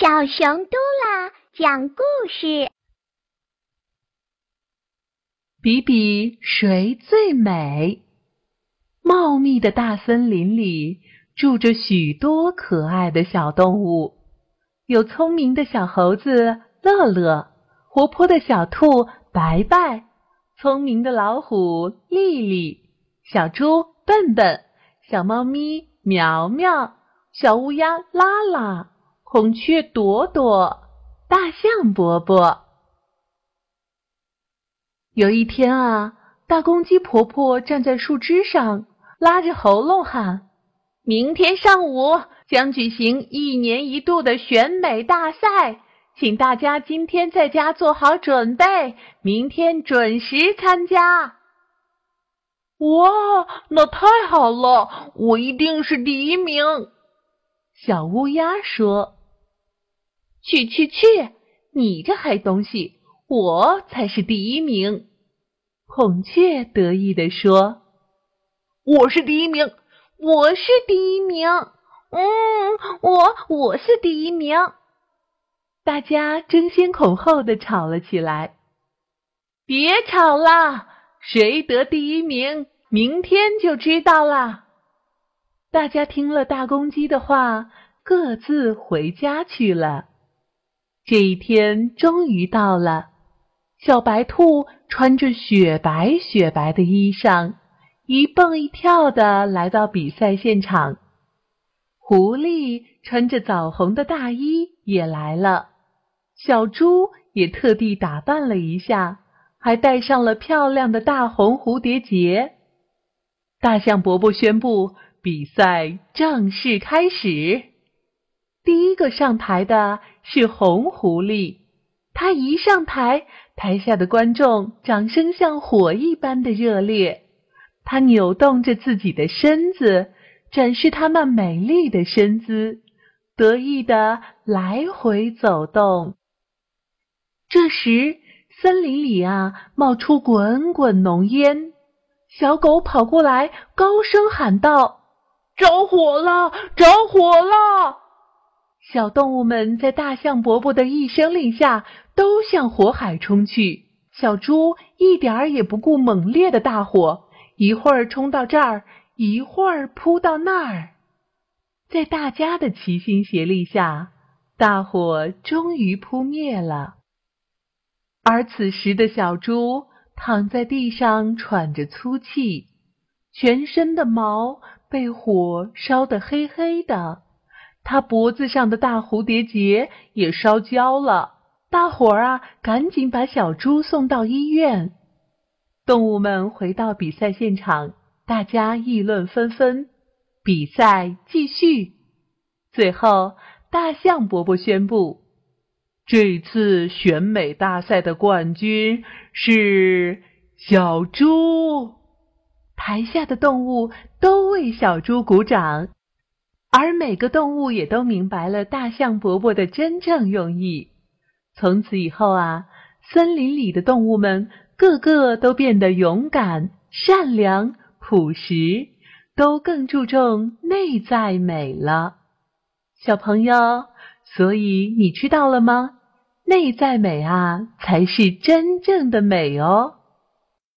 小熊嘟啦讲故事：比比谁最美？茂密的大森林里住着许多可爱的小动物，有聪明的小猴子乐乐，活泼的小兔白白，聪明的老虎丽丽，小猪笨笨，小猫咪苗苗，小乌鸦拉拉。孔雀朵朵，大象伯伯。有一天啊，大公鸡婆婆站在树枝上，拉着喉咙喊：“明天上午将举行一年一度的选美大赛，请大家今天在家做好准备，明天准时参加。”哇，那太好了！我一定是第一名。小乌鸦说。去去去！你这黑东西，我才是第一名。孔雀得意地说：“我是第一名，我是第一名。嗯，我我是第一名。”大家争先恐后的吵了起来。别吵了，谁得第一名，明天就知道了。大家听了大公鸡的话，各自回家去了。这一天终于到了，小白兔穿着雪白雪白的衣裳，一蹦一跳的来到比赛现场。狐狸穿着枣红的大衣也来了，小猪也特地打扮了一下，还戴上了漂亮的大红蝴蝶结。大象伯伯宣布比赛正式开始。第一个上台的是红狐狸，他一上台，台下的观众掌声像火一般的热烈。他扭动着自己的身子，展示他那美丽的身姿，得意的来回走动。这时，森林里啊，冒出滚滚浓烟，小狗跑过来，高声喊道：“着火了！着火了！”小动物们在大象伯伯的一声令下，都向火海冲去。小猪一点儿也不顾猛烈的大火，一会儿冲到这儿，一会儿扑到那儿。在大家的齐心协力下，大火终于扑灭了。而此时的小猪躺在地上喘着粗气，全身的毛被火烧得黑黑的。他脖子上的大蝴蝶结也烧焦了，大伙儿啊，赶紧把小猪送到医院。动物们回到比赛现场，大家议论纷纷。比赛继续，最后大象伯伯宣布，这次选美大赛的冠军是小猪。台下的动物都为小猪鼓掌。而每个动物也都明白了大象伯伯的真正用意。从此以后啊，森林里的动物们个个都变得勇敢、善良、朴实，都更注重内在美了。小朋友，所以你知道了吗？内在美啊，才是真正的美哦。